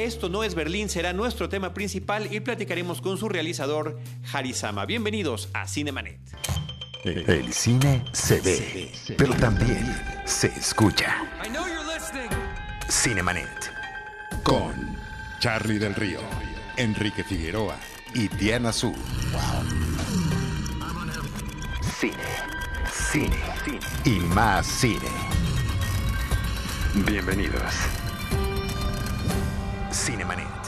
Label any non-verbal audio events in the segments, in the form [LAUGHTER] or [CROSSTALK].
Esto no es Berlín será nuestro tema principal y platicaremos con su realizador, Harisama. Bienvenidos a Cinemanet. El cine se ve, pero también se escucha. Cinemanet. Con Charlie del Río, Enrique Figueroa y Diana Su. Cine, cine, y más cine. Bienvenidos. Cinemanet.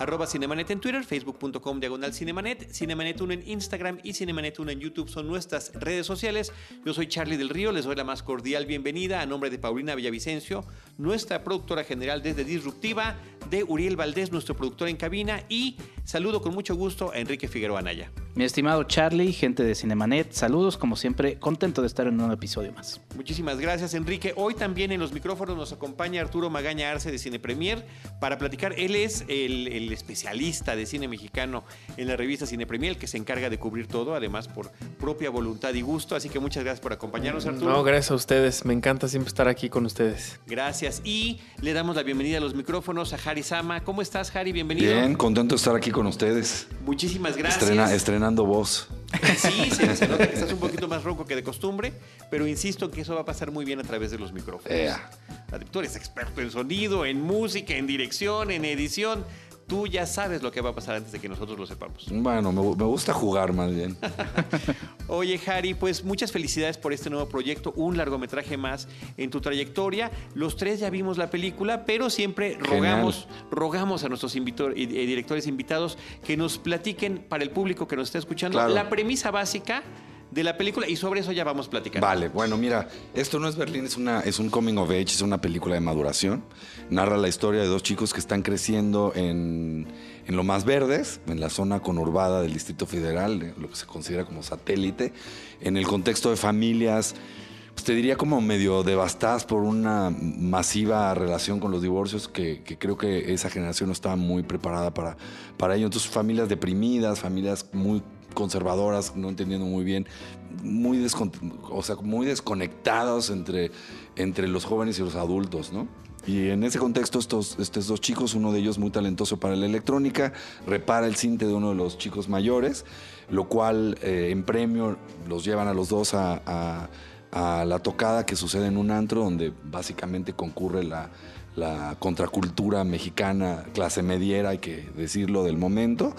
Arroba Cinemanet en Twitter, facebook.com diagonal Cinemanet, Cinemanet 1 en Instagram y Cinemanet 1 en YouTube son nuestras redes sociales. Yo soy Charlie del Río, les doy la más cordial bienvenida a nombre de Paulina Villavicencio, nuestra productora general desde Disruptiva, de Uriel Valdés, nuestro productor en cabina, y saludo con mucho gusto a Enrique Figueroa Anaya. Mi estimado Charlie, gente de Cinemanet, saludos como siempre, contento de estar en un episodio más. Muchísimas gracias Enrique. Hoy también en los micrófonos nos acompaña Arturo Magaña Arce de Cine Premier para platicar. Él es el, el especialista de cine mexicano en la revista Cine Premier, que se encarga de cubrir todo, además por propia voluntad y gusto. Así que muchas gracias por acompañarnos Arturo. No, gracias a ustedes. Me encanta siempre estar aquí con ustedes. Gracias. Y le damos la bienvenida a los micrófonos a Harry Sama. ¿Cómo estás, Harry? Bienvenido. Bien, contento de estar aquí con ustedes. Muchísimas gracias. Estrena- estrenando voz. Sí, se, se nota que estás un poquito más ronco que de costumbre, pero insisto en que eso va a pasar muy bien a través de los micrófonos. Ea. Tú eres experto en sonido, en música, en dirección, en edición. Tú ya sabes lo que va a pasar antes de que nosotros lo sepamos. Bueno, me, gu- me gusta jugar más bien. [LAUGHS] Oye, Harry, pues muchas felicidades por este nuevo proyecto, un largometraje más en tu trayectoria. Los tres ya vimos la película, pero siempre rogamos, rogamos a nuestros invito- y directores invitados que nos platiquen para el público que nos está escuchando Claro. la premisa básica de la película y sobre eso ya vamos platicando. Vale, bueno, mira, esto no es Berlín, es, una, es un coming of age, es una película de maduración. Narra la historia de dos chicos que están creciendo en, en lo más verdes, en la zona conurbada del Distrito Federal, de lo que se considera como satélite, en el contexto de familias, pues te diría como medio devastadas por una masiva relación con los divorcios, que, que creo que esa generación no estaba muy preparada para, para ello. Entonces, familias deprimidas, familias muy conservadoras, no entendiendo muy bien, muy, sea, muy desconectados entre, entre los jóvenes y los adultos, ¿no? Y en ese contexto, estos, estos dos chicos, uno de ellos muy talentoso para la electrónica, repara el cinte de uno de los chicos mayores, lo cual eh, en premio los llevan a los dos a, a- la tocada que sucede en un antro donde básicamente concurre la, la contracultura mexicana, clase mediera, hay que decirlo, del momento.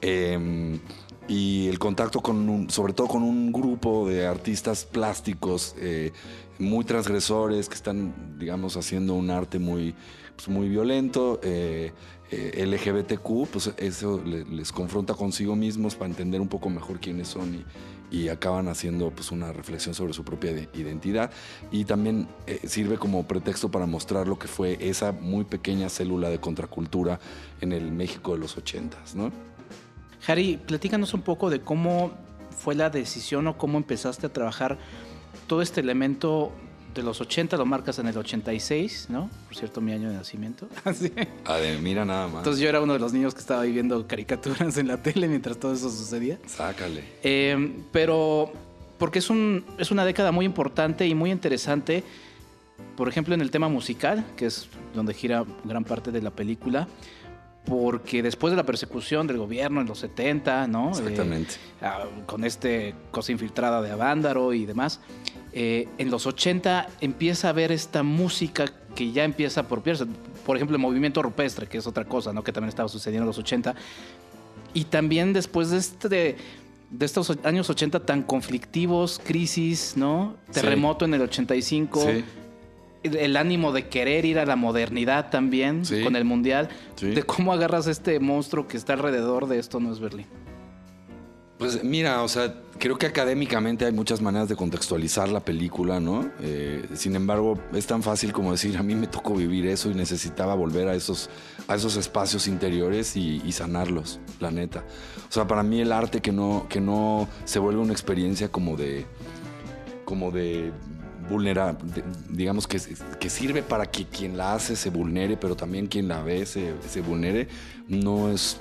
Eh, y el contacto con un, sobre todo con un grupo de artistas plásticos eh, muy transgresores que están, digamos, haciendo un arte muy, pues, muy violento. eh, eh, LGBTQ, pues eso le- les confronta consigo mismos para entender un poco mejor quiénes son y, y acaban haciendo pues una reflexión sobre su propia de- identidad y también eh, sirve como pretexto para mostrar lo que fue esa muy pequeña célula de contracultura en el México de los ochentas, ¿no? Harry, platícanos un poco de cómo fue la decisión o cómo empezaste a trabajar todo este elemento de los 80, lo marcas en el 86, ¿no? Por cierto, mi año de nacimiento. [LAUGHS] Sí. Ah, de- mira nada más. Entonces yo era uno de los niños que estaba ahí viendo caricaturas en la tele mientras todo eso sucedía. Sácale. Eh, pero porque es, un, es una década muy importante y muy interesante, por ejemplo, en el tema musical, que es donde gira gran parte de la película, porque después de la persecución del gobierno en los 70, ¿no? Exactamente. Eh, con este cosa infiltrada de Avándaro y demás, eh, en los 80 empieza a ver esta música que ya empieza a apropiarse. Por ejemplo, el movimiento rupestre, que es otra cosa, ¿no? Que también estaba sucediendo en los 80. Y también después de este de estos años 80 tan conflictivos, crisis, ¿no? Sí. Terremoto en el 85. Sí. El, ánimo de querer ir a la modernidad también Sí. con el mundial. Sí. De cómo agarras este monstruo que está alrededor de esto no es Berlín. Pues mira, o sea, creo que académicamente hay muchas maneras de contextualizar la película, ¿no? Eh, sin embargo, es tan fácil como decir, a mí me tocó vivir eso y necesitaba volver a esos, a esos espacios interiores y, y sanarlos, la neta. O sea, para mí el arte que no, que no se vuelve una experiencia como de, como de vulnerar, de- digamos que, que sirve para que quien la hace se vulnere, pero también quien la ve se, se vulnere, no es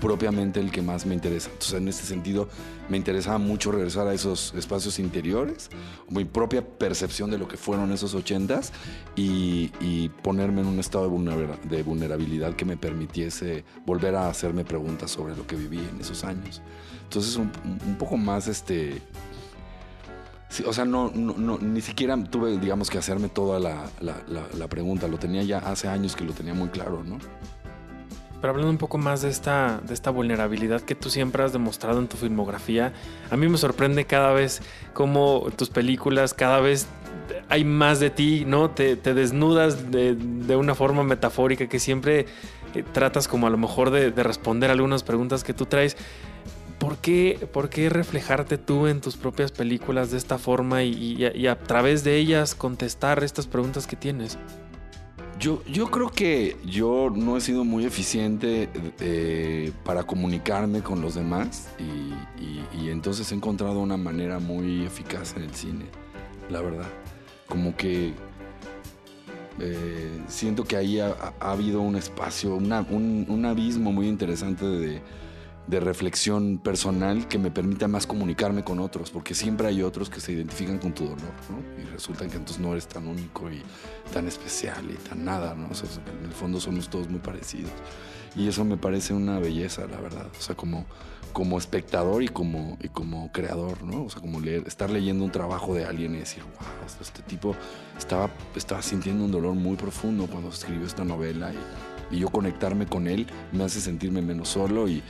propiamente el que más me interesa. Entonces, en este sentido, me interesaba mucho regresar a esos espacios interiores, mi propia percepción de lo que fueron esos ochentas y, y ponerme en un estado vulnera- de vulnerabilidad que me permitiese volver a hacerme preguntas sobre lo que viví en esos años. Entonces, un, un poco más este. Sí, o sea, no, no, no, ni siquiera tuve, digamos, que hacerme toda la, la- pregunta. Lo tenía ya hace años que lo tenía muy claro, ¿no? Pero hablando un poco más de esta, de esta vulnerabilidad que tú siempre has demostrado en tu filmografía, a mí me sorprende cada vez cómo tus películas, cada vez hay más de ti, ¿no? Te, te desnudas de, de una forma metafórica que siempre eh, tratas como a lo mejor de, de responder algunas preguntas que tú traes. ¿Por qué, ¿Por qué reflejarte tú en tus propias películas de esta forma y, a través de ellas contestar estas preguntas que tienes? Yo, yo creo que yo no he sido muy eficiente eh, para comunicarme con los demás y, entonces he encontrado una manera muy eficaz en el cine, la verdad. Como que eh, siento que ahí ha, ha habido un espacio, un abismo muy interesante de, de reflexión personal que me permita más comunicarme con otros, porque siempre hay otros que se identifican con tu dolor, ¿no? Y resulta que entonces no eres tan único y tan especial y tan nada, ¿no? O sea, en el fondo somos todos muy parecidos. Y eso me parece una belleza, la verdad. O sea, como, como espectador y como, y como creador, ¿no? O sea, como leer, estar leyendo un trabajo de alguien y decir, wow, este tipo estaba, estaba sintiendo un dolor muy profundo cuando escribió esta novela y, y yo conectarme con él me hace sentirme menos solo y,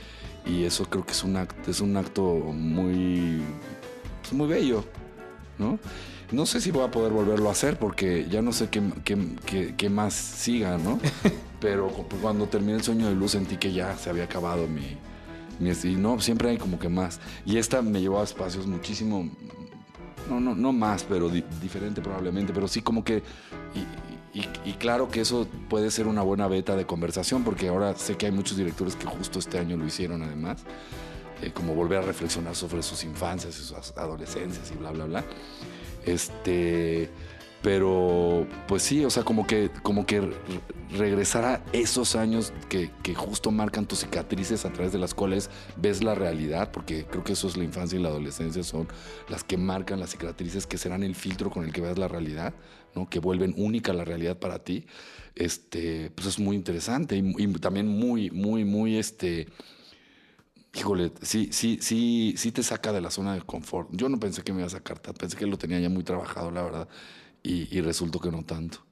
y eso creo que es un acto, es un acto muy, pues, muy bello, ¿no? No sé si voy a poder volverlo a hacer porque ya no sé qué, qué- qué- qué más siga, ¿no? [LAUGHS] Pero cu- cuando terminé el sueño de luz sentí que ya se había acabado mi... mi y no, siempre hay como que más. Y esta me llevó a espacios muchísimo... No, no, no más, pero di- diferente probablemente, pero sí como que... Y, y- claro que eso puede ser una buena beta de conversación porque ahora sé que hay muchos directores que justo este año lo hicieron además. eh, como volver a reflexionar sobre sus infancias y sus adolescencias y bla, bla, bla. Este, pero pues sí, o sea, como que, como que re- regresar a esos años que, que justo marcan tus cicatrices a través de las cuales ves la realidad, porque creo que eso es la infancia y la adolescencia, son las que marcan las cicatrices que serán el filtro con el que ves la realidad, ¿no? que vuelven única la realidad para ti. Este, pues es muy interesante y, y también muy, muy, muy, este, Híjole, sí, sí, sí, sí te saca de la zona de confort. Yo no pensé que me iba a sacar, pensé que lo tenía ya muy trabajado, la verdad, y, y resultó que no tanto.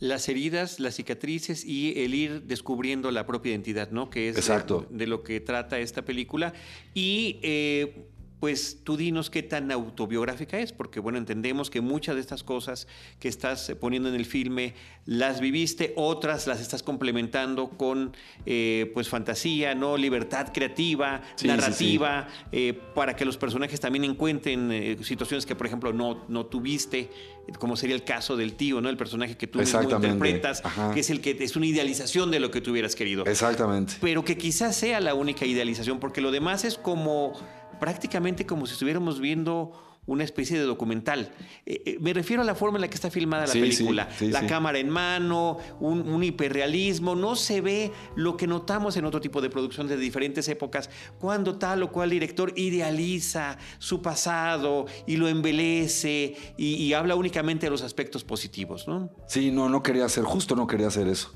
Las heridas, las cicatrices y el ir descubriendo la propia identidad, ¿no? Que es de- Exacto. De, lo que trata esta película. Y eh, pues tú dinos qué tan autobiográfica es, porque bueno, entendemos que muchas de estas cosas que estás poniendo en el filme las viviste, otras las estás complementando con eh, pues fantasía, ¿no? Libertad creativa, Sí, sí, narrativa, eh, para que los personajes también encuentren eh, situaciones que, por ejemplo, no, no tuviste, eh, como sería el caso del tío, ¿no? El personaje que tú mismo interpretas, Ajá. que es el que es una idealización de lo que tú hubieras querido. Exactamente. Pero que quizás sea la única idealización, porque lo demás es como prácticamente como si estuviéramos viendo una especie de documental. Eh, eh, me refiero a la forma en la que está filmada la Sí, sí, película. sí, la cámara en mano, un, un hiperrealismo. No se ve lo que notamos en otro tipo de producción de diferentes épocas, cuando tal o cual director idealiza su pasado y lo embelece y, y habla únicamente de los aspectos positivos, ¿no? Sí, no, no quería hacer, justo no quería hacer eso.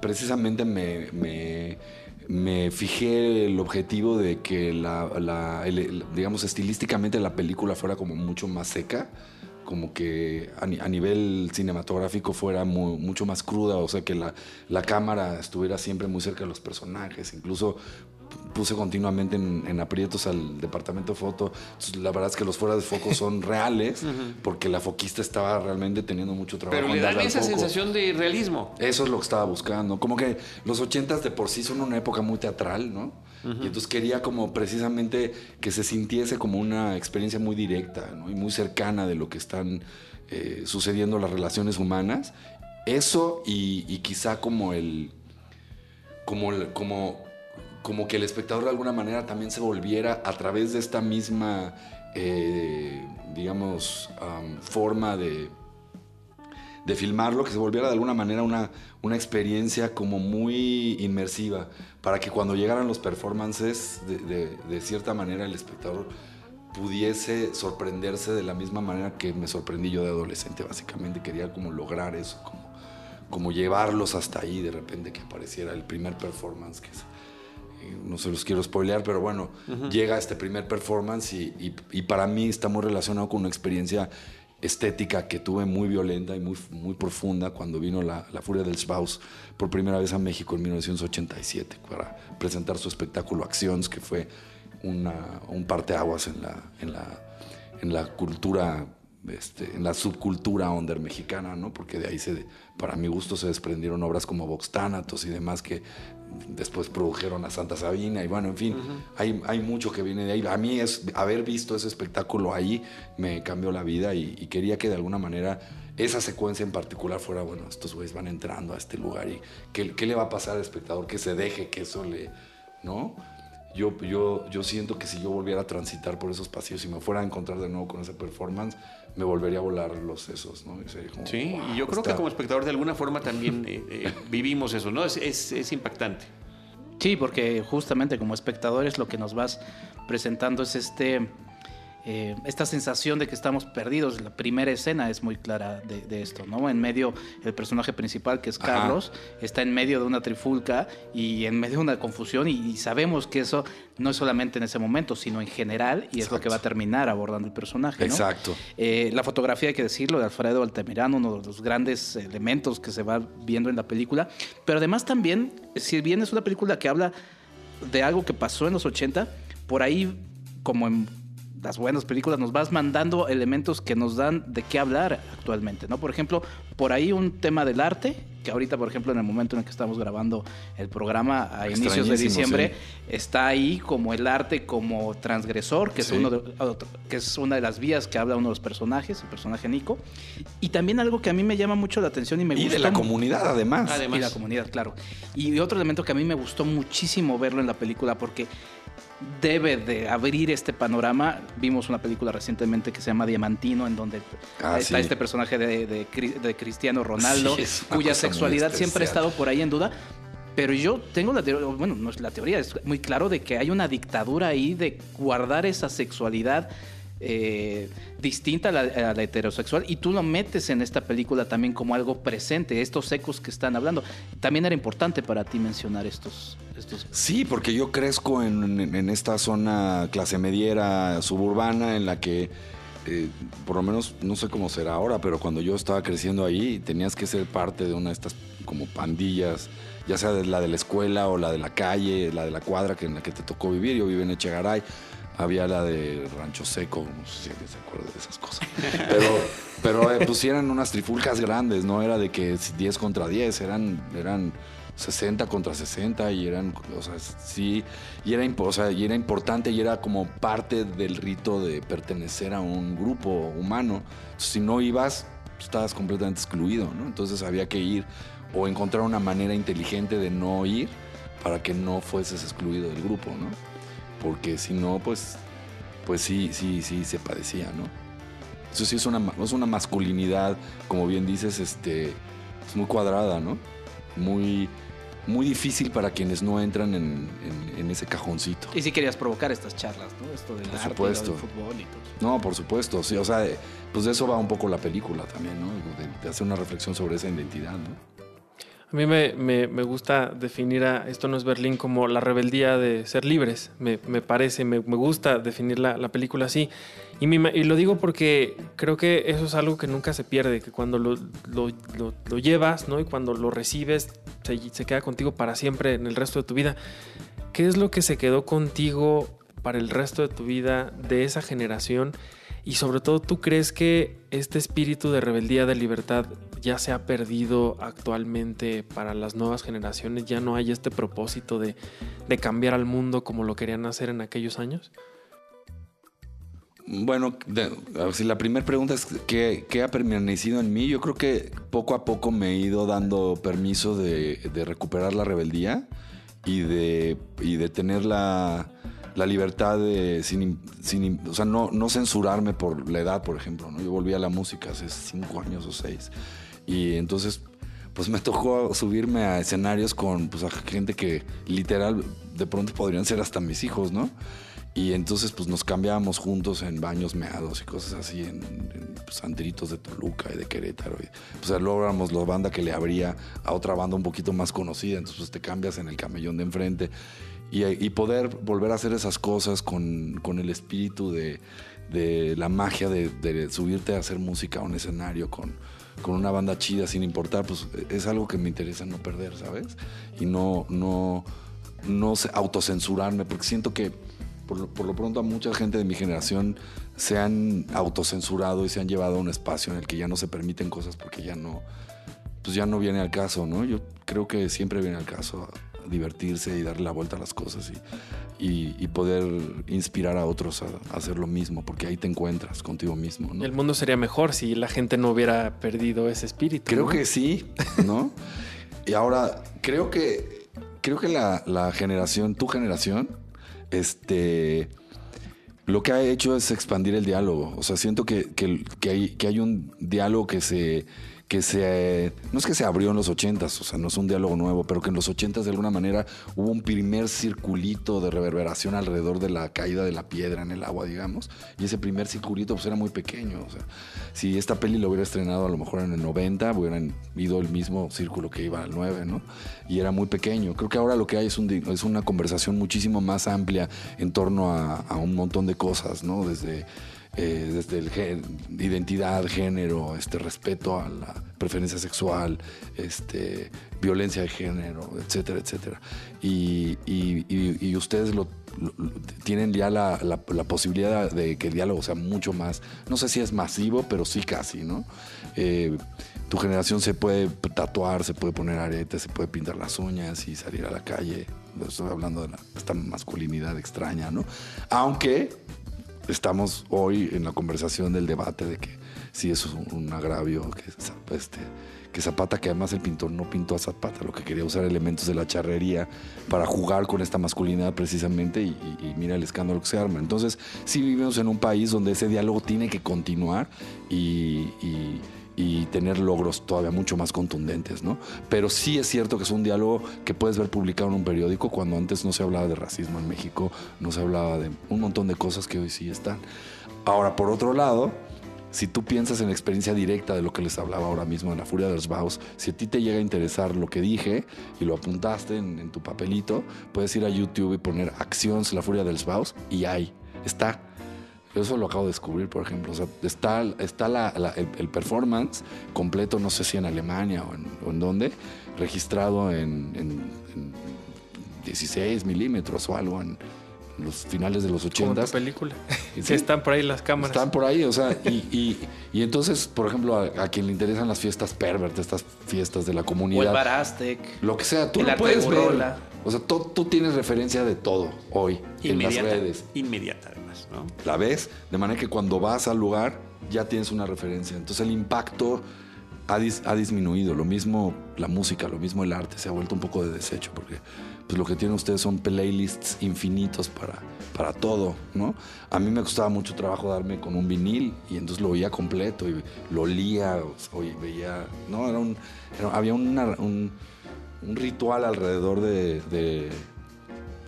Precisamente me, me, me fijé el objetivo de que la, la- digamos, estilísticamente la película fuera como mucho más seca, como que a, a nivel cinematográfico fuera mu- mucho más cruda, o sea, que la, la cámara estuviera siempre muy cerca de los personajes, incluso puse continuamente en, en aprietos al departamento de foto. Entonces, la verdad es que los fuera de foco son [LAUGHS] reales, porque la foquista estaba realmente teniendo mucho trabajo. Pero le dan esa foco. sensación de realismo. Eso es lo que estaba buscando. Como que los ochentas de por sí son una época muy teatral, ¿no? Y entonces quería como precisamente que se sintiese como una experiencia muy directa ¿no? y muy cercana de lo que están eh, sucediendo las relaciones humanas. Eso y, y quizá como el... Como, el- como, como que el espectador de alguna manera también se volviera a través de esta misma, eh, digamos, am, forma de, de filmarlo, que se volviera de alguna manera una, una experiencia como muy inmersiva, para que cuando llegaran los performances, de, de- cierta manera el espectador pudiese sorprenderse de la misma manera que me sorprendí yo de adolescente, básicamente. Quería como lograr eso, como, como llevarlos hasta ahí, de repente que apareciera el primer performance, que es, no se los quiero spoilear, pero bueno, llega este primer performance y, y- y para mí está muy relacionado con una experiencia estética que tuve muy violenta y muy, muy profunda cuando vino la, la Furia del Schwaus por primera vez a México en 1987 para presentar su espectáculo Actions, que fue una, un parteaguas en la, en la, en la cultura, este, en la subcultura under mexicana, ¿no? Porque de ahí, se, para mi gusto, se desprendieron obras como Vox Thanatos y demás que después produjeron a Santa Sabina y bueno, en fin, hay, hay mucho que viene de ahí. A mí es haber visto ese espectáculo ahí me cambió la vida y, y quería que de alguna manera esa secuencia en particular fuera, bueno, estos güeyes van entrando a este lugar y ¿qué, qué le va a pasar al espectador? Que se deje, que eso le, ¿no? Yo, yo, yo siento que si yo volviera a transitar por esos pasillos y me fuera a encontrar de nuevo con esa performance, me volvería a volar los sesos, ¿no? Y sería como, Sí, "Wow, y yo creo que como espectador de alguna forma también eh, eh, vivimos eso, ¿no? Es, es- es impactante. Sí, porque justamente como espectadores lo que nos vas presentando es este eh, esta sensación de que estamos perdidos. La primera escena es muy clara de, de esto, ¿no? En medio, el personaje principal, que es Ajá. Carlos, está en medio de una trifulca y en medio de una confusión y, y sabemos que eso no es solamente en ese momento, sino en general y es lo que va a terminar abordando el personaje, ¿no? Exacto. Eh, la fotografía, hay que decirlo, de Alfredo Altamirano, uno de los grandes elementos que se va viendo en la película. Pero además también, si bien es una película que habla de algo que pasó en los 80, por ahí, como en las buenas películas, nos vas mandando elementos que nos dan de qué hablar actualmente, ¿no? Por ejemplo, por ahí un tema del arte, que ahorita, por ejemplo, en el momento en el que estamos grabando el programa a inicios de diciembre, sí. está ahí como el arte como transgresor, que es, Sí. uno de, otro- que es una de las vías que habla uno de los personajes, el personaje Nico. Y también algo que a mí me llama mucho la atención y me Y gusta. de la comunidad, además. Además. Y la comunidad, claro. Y otro elemento que a mí me gustó muchísimo verlo en la película porque debe de abrir este panorama. Vimos una película recientemente que se llama Diamantino, en donde Ah, está sí. este personaje de, de Cri- de Cristiano Ronaldo, Sí, cuya sexualidad siempre ha estado por ahí en duda. Pero yo tengo la teoría, bueno, no es la teoría, es muy claro de que hay una dictadura ahí de guardar esa sexualidad eh, distinta a la, heterosexual y tú lo metes en esta película también como algo presente, estos ecos que están hablando. También era importante para ti mencionar estos... Sí, porque yo crezco en esta zona clase mediera suburbana en la que, eh, por lo menos, no sé cómo será ahora, pero cuando yo estaba creciendo ahí, tenías que ser parte de una de estas como pandillas, ya sea de la de la escuela o la de la calle, la de la cuadra que en la que te tocó vivir. Yo viví en Echegaray. Había la de Rancho Seco, no sé si alguien se acuerda de esas cosas. Pero, pero eh, pues eran unas trifulcas grandes, no era de que 10 contra 10, eran, eran 60 contra 60 y eran, o sea, sí, y era, o sea, y era importante y era como parte del rito de pertenecer a un grupo humano. Si no ibas, estabas completamente excluido, ¿no? Entonces había que ir o encontrar una manera inteligente de no ir para que no fueses excluido del grupo, ¿no? Porque si no, pues, pues sí, sí, sí se padecía, ¿no? Eso sí es una, es una masculinidad, como bien dices, este, es muy cuadrada, ¿no? Muy, muy difícil para quienes no entran en, en- en ese cajoncito. Y si querías provocar estas charlas, ¿no? Esto del Por arte, supuesto. del fútbol y todo. No, por supuesto, sí, o sea, pues de eso va un poco la película también, ¿no? De, de hacer una reflexión sobre esa identidad, ¿no? A mí me, me- me gusta definir a Esto no es Berlín como la rebeldía de ser libres. Me, me parece, me, gusta definir la, la película así. Y, ima- y lo digo porque creo que eso es algo que nunca se pierde, que cuando lo, lo- lo- lo llevas ¿no? y cuando lo recibes, se, se queda contigo para siempre en el resto de tu vida. ¿Qué es lo que se quedó contigo para el resto de tu vida de esa generación? Y sobre todo, ¿tú crees que este espíritu de rebeldía, de libertad, ya se ha perdido actualmente para las nuevas generaciones? ¿Ya no hay este propósito de, de cambiar al mundo como lo querían hacer en aquellos años? Bueno, de- si la primera pregunta es ¿qué, qué ha permanecido en mí, yo creo que poco a poco me he ido dando permiso de, de recuperar la rebeldía y de, y de tener la, la libertad de, sin, sin o sea, no, no censurarme por la edad, por ejemplo. ¿no? Yo volví a la música hace cinco años o seis Y entonces, pues me tocó subirme a escenarios con pues, a gente que literal de pronto podrían ser hasta mis hijos, ¿no? Y entonces pues nos cambiábamos juntos en baños meados y cosas así, en, en pues, andritos de Toluca y de Querétaro. Y, pues luego éramos la banda que le abría a otra banda un poquito más conocida, entonces pues, te cambias en el camellón de enfrente. Y, y poder volver a hacer esas cosas con, con el espíritu de, de la magia de, de subirte a hacer música a un escenario con, con una banda chida sin importar, pues es algo que me interesa no perder, ¿sabes? Y no, no, no autocensurarme, porque siento que por lo, por lo pronto a mucha gente de mi generación se han autocensurado y se han llevado a un espacio en el que ya no se permiten cosas porque ya no, pues ya no viene al caso, ¿no? Yo creo que siempre viene al caso divertirse y darle la vuelta a las cosas y, y, y poder inspirar a otros a, a, hacer lo mismo, porque ahí te encuentras contigo mismo. ¿no? El mundo sería mejor si la gente no hubiera perdido ese espíritu. Creo ¿no? que sí, ¿no? y ahora, creo que, creo que la, la generación, tu generación, este lo que ha hecho es expandir el diálogo. O sea, siento que, que, que, hay, que hay un diálogo que se, que se, no es que se abrió en los ochentas, o sea, no es un diálogo nuevo, pero que en los ochentas de alguna manera hubo un primer circulito de reverberación alrededor de la caída de la piedra en el agua, digamos, y ese primer circulito pues era muy pequeño, o sea, si esta peli lo hubiera estrenado a lo mejor en el 90, hubieran ido el mismo círculo que iba al 9, ¿no? Y era muy pequeño. Creo que ahora lo que hay es, un, es una conversación muchísimo más amplia en torno a un montón de cosas, ¿no? Desde eh, desde el gen, identidad, género, este respeto a la preferencia sexual, este, violencia de género, etcétera, etcétera. Y, ustedes lo, tienen ya la, posibilidad de que el diálogo sea mucho más, no sé si es masivo, pero sí casi, ¿no? Eh, tu generación se puede tatuar, se puede poner aretes, se puede pintar las uñas y salir a la calle. Estoy hablando de esta masculinidad extraña, ¿no? Aunque estamos hoy en la conversación del debate de que si es un, agravio, que, este, que Zapata, que además el pintor no pintó a Zapata, lo que quería usar elementos de la charrería para jugar con esta masculinidad precisamente y, mira el escándalo que se arma. Entonces, sí vivimos en un país donde ese diálogo tiene que continuar y y tener logros todavía mucho más contundentes, ¿no? Pero sí es cierto que es un diálogo que puedes ver publicado en un periódico cuando antes no se hablaba de racismo en México, no se hablaba de un montón de cosas que hoy sí están. Ahora, por otro lado, si tú piensas en la experiencia directa de lo que les hablaba ahora mismo en la Furia de los Baus, si a ti te llega a interesar lo que dije y lo apuntaste en, tu papelito, puedes ir a YouTube y poner Acciones La Furia de los Baus y ahí está eso lo acabo de descubrir, por ejemplo. O sea, está, está la, la, el, el, performance completo, no sé si en Alemania o en, o en dónde, registrado en, en, en, 16 milímetros o algo en los finales de los 80. Como tu película. Sí, [LAUGHS] sí, están por ahí las cámaras. Están por ahí, o sea, y, y, y entonces, por ejemplo, a, a, quien le interesan las fiestas pervert, estas fiestas de la comunidad. O el Barastec. Lo que sea, tú lo puedes ver. O sea, tú, tú, tienes referencia de todo hoy Inmediata, en las redes. Inmediata, La ves, de manera que cuando vas al lugar ya tienes una referencia. Entonces el impacto ha, dis, ha, disminuido. Lo mismo la música, lo mismo el arte se ha vuelto un poco de desecho porque pues, lo que tienen ustedes son playlists infinitos para, para todo, ¿no? A mí me costaba mucho trabajo darme con un vinil y entonces lo oía completo y lo olía, o, veía, no, era un, había un, un, ritual alrededor de, de,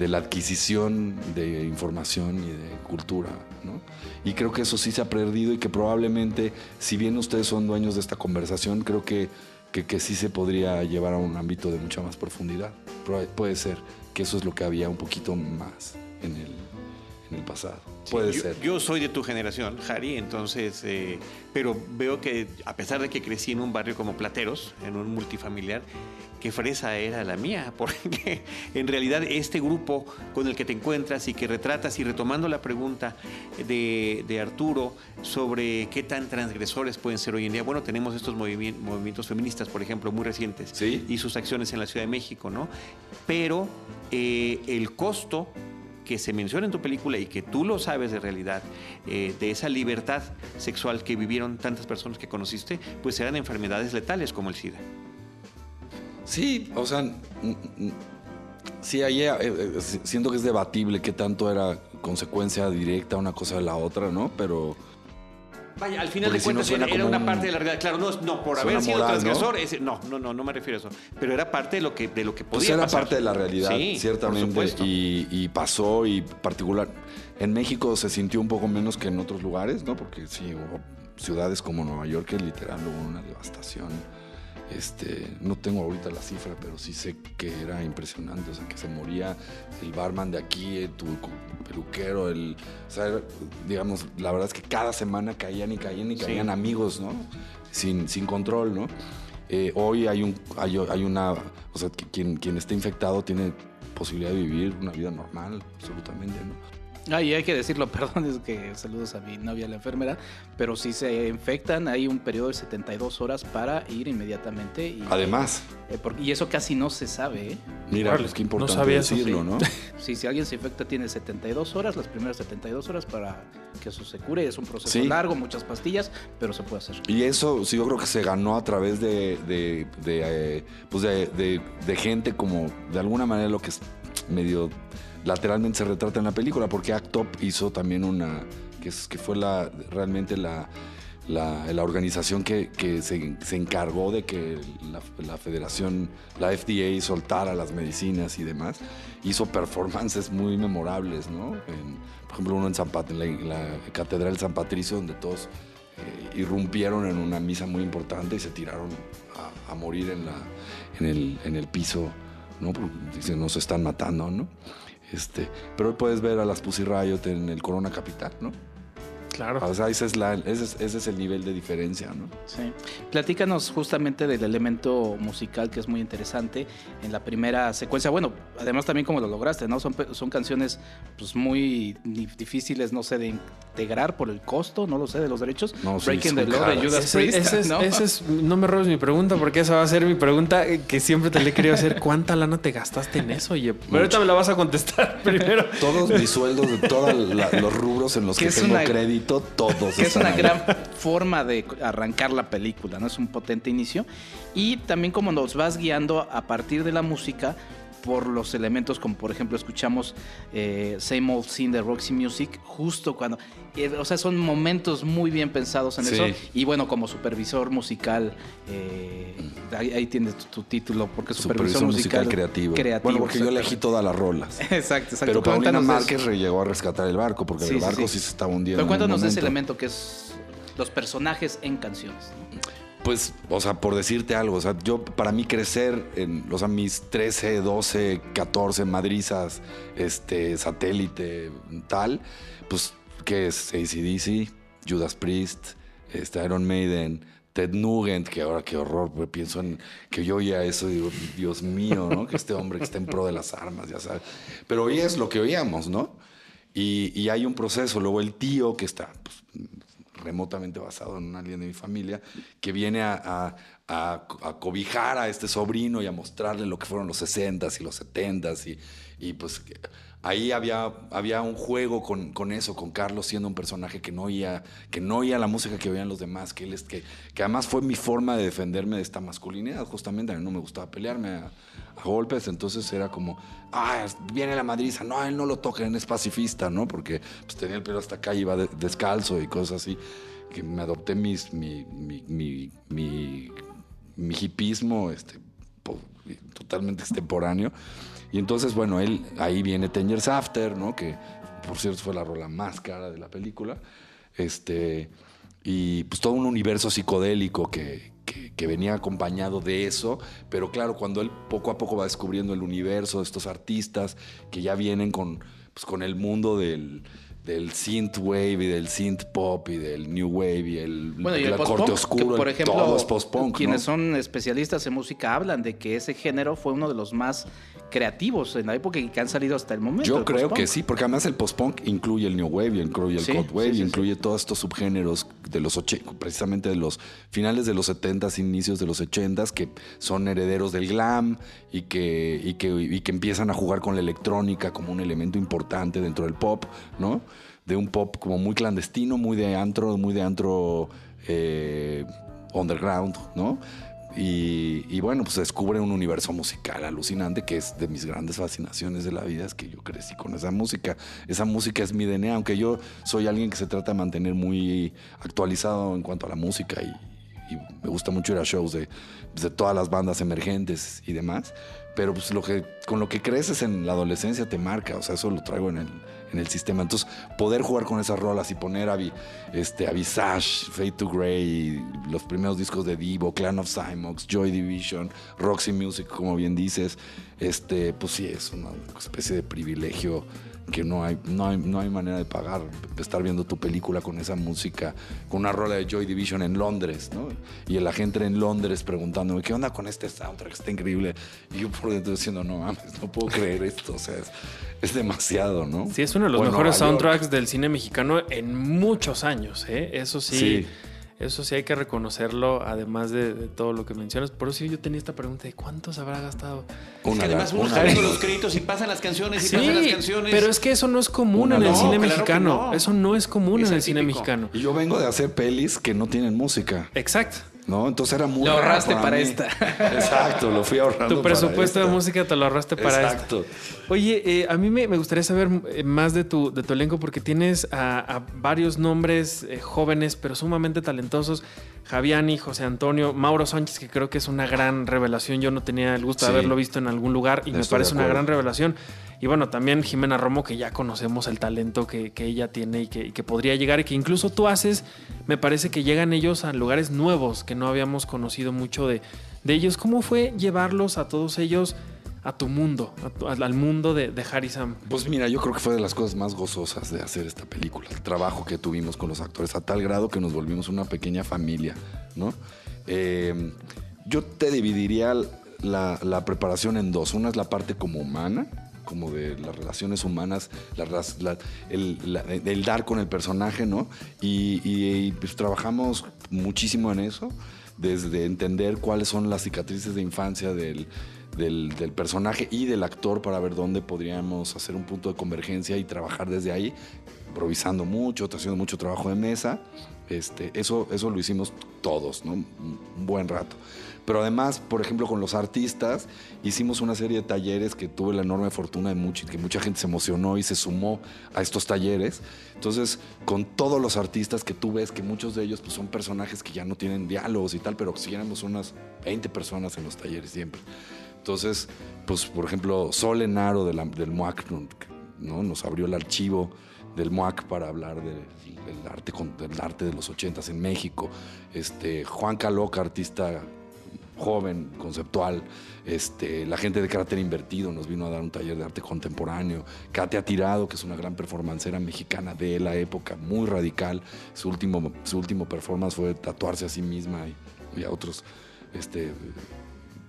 de, la adquisición de información y de cultura, ¿no? Y creo que eso sí se ha perdido y que probablemente, si bien ustedes son dueños de esta conversación, creo que, que, que sí se podría llevar a un ámbito de mucha más profundidad. Puede ser que eso es lo que había un poquito más en el, en el pasado. Sí, Puede yo, ser. Yo soy de tu generación, Harry, entonces, eh, pero veo que a pesar de que crecí en un barrio como Plateros, en un multifamiliar, que fresa era la mía, [LAUGHS] porque en realidad este grupo con el que te encuentras y que retratas y retomando la pregunta de, de Arturo sobre qué tan transgresores pueden ser hoy en día, bueno, tenemos estos movimientos, movimientos feministas, por ejemplo, muy recientes, ¿Sí? y sus acciones en la Ciudad de México, ¿no? Pero eh, el costo que se menciona en tu película y que tú lo sabes de realidad, eh, de esa libertad sexual que vivieron tantas personas que conociste, pues eran enfermedades letales como el SIDA. Sí, o sea, sí, ahí eh, eh, siento que es debatible qué tanto era consecuencia directa una cosa de la otra, ¿no? Pero, Vaya, al final de no cuentas era, una un- parte de la realidad. Claro, no, no por haber sido moral, ¿no? transgresor. ese- ¿no? no, no, no me refiero a eso. Pero era parte de lo que, de lo que podía Pues era pasar. parte de la realidad, Sí, ciertamente, y, y pasó y particular. En México se sintió un poco menos que en otros lugares, ¿no? Porque sí, hubo ciudades como Nueva York que literal hubo una devastación. Este, no tengo ahorita la cifra, pero sí sé que era impresionante, o sea, que se moría el barman de aquí, eh, tu peluquero, el, o sea, digamos, la verdad es que cada semana caían y caían y Sí. caían amigos, ¿no? Sin, sin control, ¿no? Eh, hoy hay, un, hay, hay una, o sea, quien, quien esté infectado tiene posibilidad de vivir una vida normal, absolutamente, ¿no? Ah, y hay que decirlo, [LAUGHS] perdón, es que saludos a mi novia, la enfermera, pero si se infectan hay un periodo de 72 horas para ir inmediatamente. Y, Además, eh, y eso casi no se sabe, ¿eh? mira, qué no importante sabía decirlo, sí. ¿no? [LAUGHS] Sí, si alguien se infecta tiene 72 horas, las primeras 72 horas para que eso se cure. Es un proceso Sí. largo, muchas pastillas, pero se puede hacer. Y eso sí yo creo que se ganó a través de, de, de, eh, pues de, de- de gente como de alguna manera lo que es medio lateralmente se retrata en la película, porque Act Up hizo también una, que, fue la, realmente la, la, organización que, que se, se encargó de que la, la federación, la FDA soltara las medicinas y demás, hizo performances muy memorables, ¿no? Por ejemplo, uno en, San Pat- en la, Catedral de San Patricio, donde todos eh, irrumpieron en una misa muy importante y se tiraron a, morir en, la, en, el, en el piso, ¿no? Dicen, nos están matando, ¿no? Este, pero hoy puedes ver a las Pussy Riot en el Corona Capital, ¿no? Claro. O sea, ese es, la, ese, es, ese es el nivel de diferencia, ¿no? Sí. Platícanos justamente del elemento musical que es muy interesante en la primera secuencia. Bueno, además también como lo lograste, ¿no? Son, son canciones pues muy di- difíciles, no sé, de integrar por el costo, no lo sé, de los derechos. No, sí, Breaking the Law de. Judas Ese, Priest, ese es, ¿no? ese es- no me robes mi pregunta porque esa va a ser mi pregunta eh, que siempre te le he querido hacer. ¿Cuánta lana te gastaste en eso? Oye, pero ahorita me la vas a contestar [LAUGHS] primero. Todos mis sueldos de todos los rubros en los Que tengo una- todos. que es una gran forma de arrancar la película, ¿no? Es un potente inicio. Y también como nos vas guiando a partir de la música por los elementos como por ejemplo escuchamos eh, Same Old Scene de Roxy Music justo cuando eh, o sea son momentos muy bien pensados en Sí. eso y bueno como supervisor musical eh, ahí, ahí tienes tu, tu título porque supervisor, Supervisor musical, creativo. creativo Bueno, porque yo elegí todas las rolas. [LAUGHS] exacto, exacto. Pero Paulina. Márquez llegó a rescatar el barco, porque Sí, el barco sí. sí, se estaba hundiendo. pero cuéntanos de ese elemento que es los personajes en canciones ¿no? Pues, o sea, por decirte algo, o sea, yo, para mí crecer, en, o sea, mis 13, 12, 14 madrizas, este, satélite, tal, pues, ¿qué es? ACDC, Judas Priest, este, Iron Maiden, Ted Nugent, que ahora qué horror, pues, pienso en que yo oía eso digo, Dios mío, ¿no? Que este hombre que está en pro de las armas, ya sabes. Pero hoy es lo que oíamos, ¿no? Y, y hay un proceso, luego el tío que está pues, remotamente basado en alguien de mi familia, que viene a, cobijar a este sobrino y a mostrarle lo que fueron los 60s y los 70s. Y, y pues ahí había, había un juego con, con eso, con Carlos siendo un personaje que no oía, que no la música que oían los demás, que, él es, que, que además fue mi forma de defenderme de esta masculinidad. Justamente a mí no me gustaba pelearme a golpes, entonces era como, ah, viene la madriza, no, él no lo toca, él es pacifista, ¿no? Porque pues, tenía el pelo hasta acá, iba de- descalzo y cosas así, que me adopté mis, mi, mi, mi, mi, hipismo este, totalmente extemporáneo. Y entonces, bueno, él, ahí viene Ten Years After, ¿no? Que por cierto fue la rola más cara de la película. Este, y pues todo un universo psicodélico que, que- que venía acompañado de eso, pero claro, cuando él poco a poco va descubriendo el universo de estos artistas que ya vienen con, pues, con el mundo del, del synth wave y del synth pop y del new wave y el, Bueno, y el la post-punk, corte que, oscuro, por ejemplo, todo es post-punk, quienes ¿no? son especialistas en música hablan de que ese género fue uno de los más creativos en la época y que han salido hasta el momento. Yo creo que sí, porque además el post-punk incluye el new wave, incluye el Sí, cold wave, sí, sí, incluye todos estos subgéneros de los oche- precisamente de los finales de los 70s, inicios de los 80s, que son herederos del glam y que, y que, y que empiezan a jugar con la electrónica como un elemento importante dentro del pop, ¿no? De un pop como muy clandestino, muy de antro, muy de antro eh, underground, ¿no? Y, y bueno, pues descubre un universo musical alucinante que es de mis grandes fascinaciones de la vida, es que yo crecí con esa música. Esa música es mi DNA, aunque yo soy alguien que se trata de mantener muy actualizado en cuanto a la música y, y me gusta mucho ir a shows de, de todas las bandas emergentes y demás. Pero pues lo que, con lo que creces en la adolescencia te marca, o sea, eso lo traigo en el, en el sistema. Entonces, poder jugar con esas rolas y poner a, este, a Visage, Fade to Grey, los primeros discos de Divo, Clan of Cymox, Joy Division, Roxy Music, como bien dices, este, pues sí, es una especie de privilegio que no hay, no hay, no hay manera de pagar, estar viendo tu película con esa música, con una rola de Joy Division en Londres, ¿no? Y la gente en Londres preguntándome, ¿qué onda con este soundtrack? Está increíble. Y yo por dentro diciendo, no mames, no puedo creer esto, o sea, es, es demasiado, ¿no? Sí, es uno de los mejores soundtracks del cine mexicano en muchos años, ¿eh? Eso sí, Sí. Eso sí hay que reconocerlo, además de, de todo lo que mencionas. Por eso yo tenía esta pregunta de cuántos habrá gastado. Es que además uno los créditos y pasan las canciones y Sí, pasan las canciones. pero es que eso no es común Una en el no, cine claro mexicano. no. Eso no es común Es en el cine mexicano. Y yo vengo de hacer pelis que no tienen música, Exacto. ¿No? Entonces era muy Lo ahorraste para esta. [LAUGHS] Exacto, lo fui ahorrando Tu para presupuesto de música te lo ahorraste para. Exacto. Oye, eh, a mí me, me gustaría saber eh, más de tu, de tu elenco porque tienes a, a varios nombres eh, jóvenes pero sumamente talentosos. Javiani, José Antonio, Mauro Sánchez, que creo que es una gran revelación. Yo no tenía el gusto de haberlo visto en algún lugar y me Estoy parece una gran revelación. Y bueno, también Jimena Romo, que ya conocemos el talento que, que ella tiene y que, y que podría llegar y que incluso tú haces, me parece que llegan ellos a lugares nuevos que no habíamos conocido mucho de, de ellos. ¿Cómo fue llevarlos a todos ellos a tu mundo, al mundo de, de Harry Sam? Pues mira, yo creo que fue de las cosas más gozosas de hacer esta película. El trabajo que tuvimos con los actores a tal grado que nos volvimos una pequeña familia, ¿no? Eh, yo te dividiría la, preparación en dos. Una es la parte como humana, como de las relaciones humanas, el, dar con el personaje, ¿no? Y, y- y, pues trabajamos muchísimo en eso, desde entender cuáles son las cicatrices de infancia del, del, del personaje y del actor para ver dónde podríamos hacer un punto de convergencia y trabajar desde ahí, improvisando mucho, haciendo mucho trabajo de mesa. Este, eso, eso lo hicimos todos, ¿no? Un buen rato. Pero además, por ejemplo, con los artistas, hicimos una serie de talleres que tuve la enorme fortuna de mucho, que mucha gente se emocionó y se sumó a estos talleres. Entonces, con todos los artistas que tú ves, que muchos de ellos pues, son personajes que ya no tienen diálogos y tal, pero si éramos unas 20 personas en los talleres siempre. Entonces, pues, por ejemplo, Sol Enaro del MUAC ¿no? nos abrió el archivo del MUAC para hablar de- del, arte, del arte de los ochentas en México. Este, Juan Caloca, artista joven, conceptual, este, la gente de carácter invertido nos vino a dar un taller de arte contemporáneo, Katia Tirado, que es una gran performancera mexicana de la época, muy radical, su último, su último performance fue tatuarse a sí misma y, y a otros este,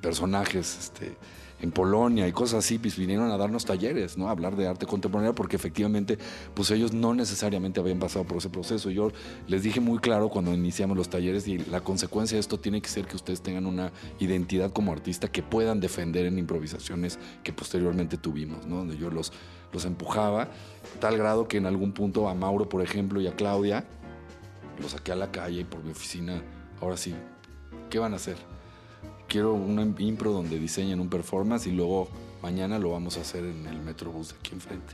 personajes este, en Polonia y cosas así, pues vinieron a darnos talleres, ¿no? A hablar de arte contemporáneo porque efectivamente, pues ellos no necesariamente habían pasado por ese proceso. Yo les dije muy claro cuando iniciamos los talleres y la consecuencia de esto tiene que ser que ustedes tengan una identidad como artista que puedan defender en improvisaciones que posteriormente tuvimos, ¿no? Donde yo los, los empujaba, tal grado que en algún punto a Mauro, por ejemplo, y a Claudia, los saqué a la calle y por mi oficina, ahora sí, ¿qué van a hacer? Quiero una impro donde diseñen un performance y luego mañana lo vamos a hacer en el Metrobús de aquí enfrente.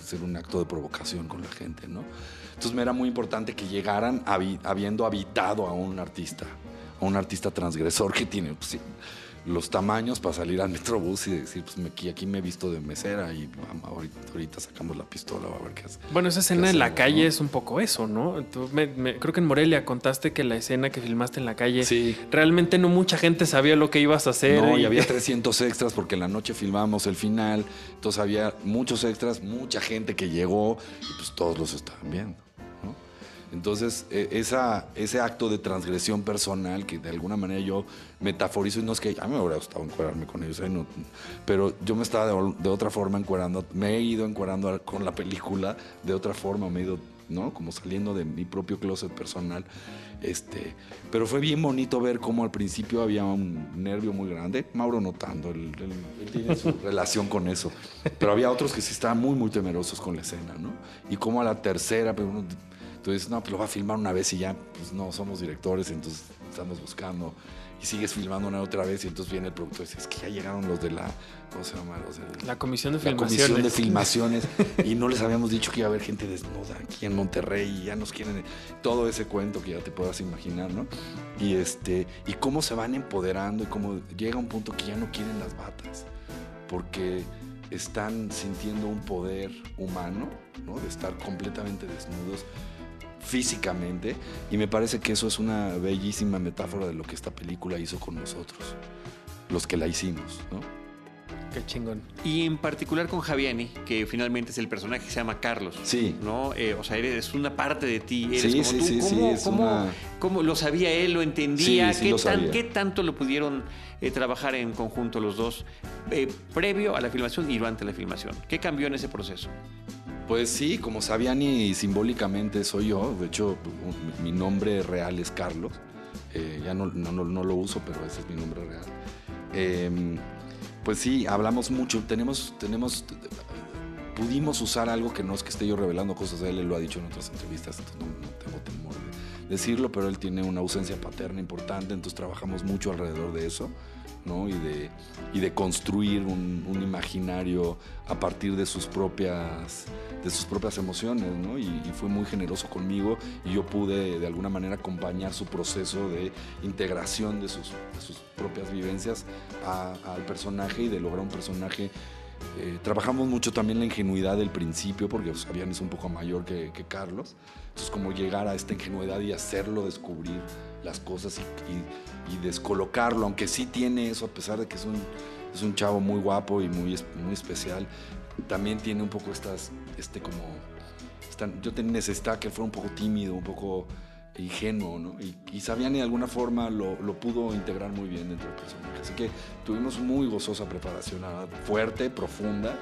Hacer un acto de provocación con la gente, ¿no? Entonces me era muy importante que llegaran habi- habiendo habitado a un artista, a un artista transgresor que tiene pues, los tamaños para salir al Metrobús y decir, pues aquí, aquí me he visto de mesera y ahorita, ahorita sacamos la pistola a ver qué hace. Bueno, esa escena en la hacemos, calle no? es un poco eso, ¿no? Tú me- me- creo que en Morelia contaste que la escena que filmaste en la calle, Sí. realmente no mucha gente sabía lo que ibas a hacer. No, y había [LAUGHS] 300 extras porque en la noche filmamos el final. Entonces había muchos extras, mucha gente que llegó y pues todos los estaban viendo. Entonces, eh, esa, ese acto de transgresión personal que de alguna manera yo metaforizo, y no es que a mí me hubiera gustado encuadrarme con ellos, ¿eh? No, pero yo me estaba de, de otra forma encuadrando, me he ido encuadrando a- con la película de otra forma, me he ido, ¿no? Como saliendo de mi propio closet personal. Este, pero fue bien bonito ver cómo al principio había un nervio muy grande. Mauro notando, él, él- él tiene su [LAUGHS] relación con eso. Pero había otros que sí estaban muy, muy temerosos con la escena, ¿no? Y como a la tercera, pero uno, tú dices, no, pues lo va a filmar una vez y ya, pues no, somos directores, entonces estamos buscando. y sigues filmando una otra vez y entonces viene el productor y dice, es que ya llegaron los de la, ¿cómo se llama? Los de La comisión de la filmaciones. comisión de filmaciones [LAUGHS] y no les habíamos dicho que iba a haber gente desnuda aquí en Monterrey y ya nos quieren todo ese cuento que ya te puedas imaginar, ¿no? Y este y cómo se van empoderando y cómo llega un punto que ya no quieren las batas porque están sintiendo un poder humano, ¿no? De estar completamente desnudos físicamente y me parece que eso es una bellísima metáfora de lo que esta película hizo con nosotros, los que la hicimos, ¿no? Qué chingón. Y en particular con Javiani, que finalmente es el personaje que se llama Carlos. Sí. ¿No? Eh, o sea, eres una parte de ti. Eres Sí, como sí, tú. sí, sí, ¿Cómo, es cómo- una- cómo lo sabía él? ¿Lo entendía? Sí, sí ¿Qué, lo tan- sabía. qué tanto lo pudieron eh, trabajar en conjunto los dos eh, previo a la filmación y durante la filmación? ¿Qué cambió en ese proceso? Pues sí, como Sabiani simbólicamente soy yo, de hecho mi nombre real es Carlos, Eh, ya no, lo uso, pero ese es mi nombre real. Eh, pues sí, hablamos mucho, tenemos, tenemos, pudimos usar algo que no es que esté yo revelando cosas él lo ha dicho en otras entrevistas, entonces no, no tengo temor de decirlo, pero él tiene una ausencia paterna importante, entonces trabajamos mucho alrededor de eso. ¿No? Y, de, y de construir un, un imaginario a partir de sus propias, de sus propias emociones. ¿no? Y, y fue muy generoso conmigo y yo pude de alguna manera acompañar su proceso de integración de sus, de sus propias vivencias al personaje y de lograr un personaje. eh, trabajamos mucho también la ingenuidad del principio, porque Fabián es un poco mayor que, que Carlos. Entonces, como llegar a esta ingenuidad y hacerlo descubrir las cosas y, descolocarlo, aunque sí tiene eso, a pesar de que es un, es un chavo muy guapo y muy, muy especial, también tiene un poco estas, este como, esta- yo necesitaba que fuera un poco tímido, un poco ingenuo, ¿no? Y, y de alguna forma lo, lo pudo integrar muy bien dentro del personaje. Así que tuvimos muy gozosa preparación, fuerte, profunda,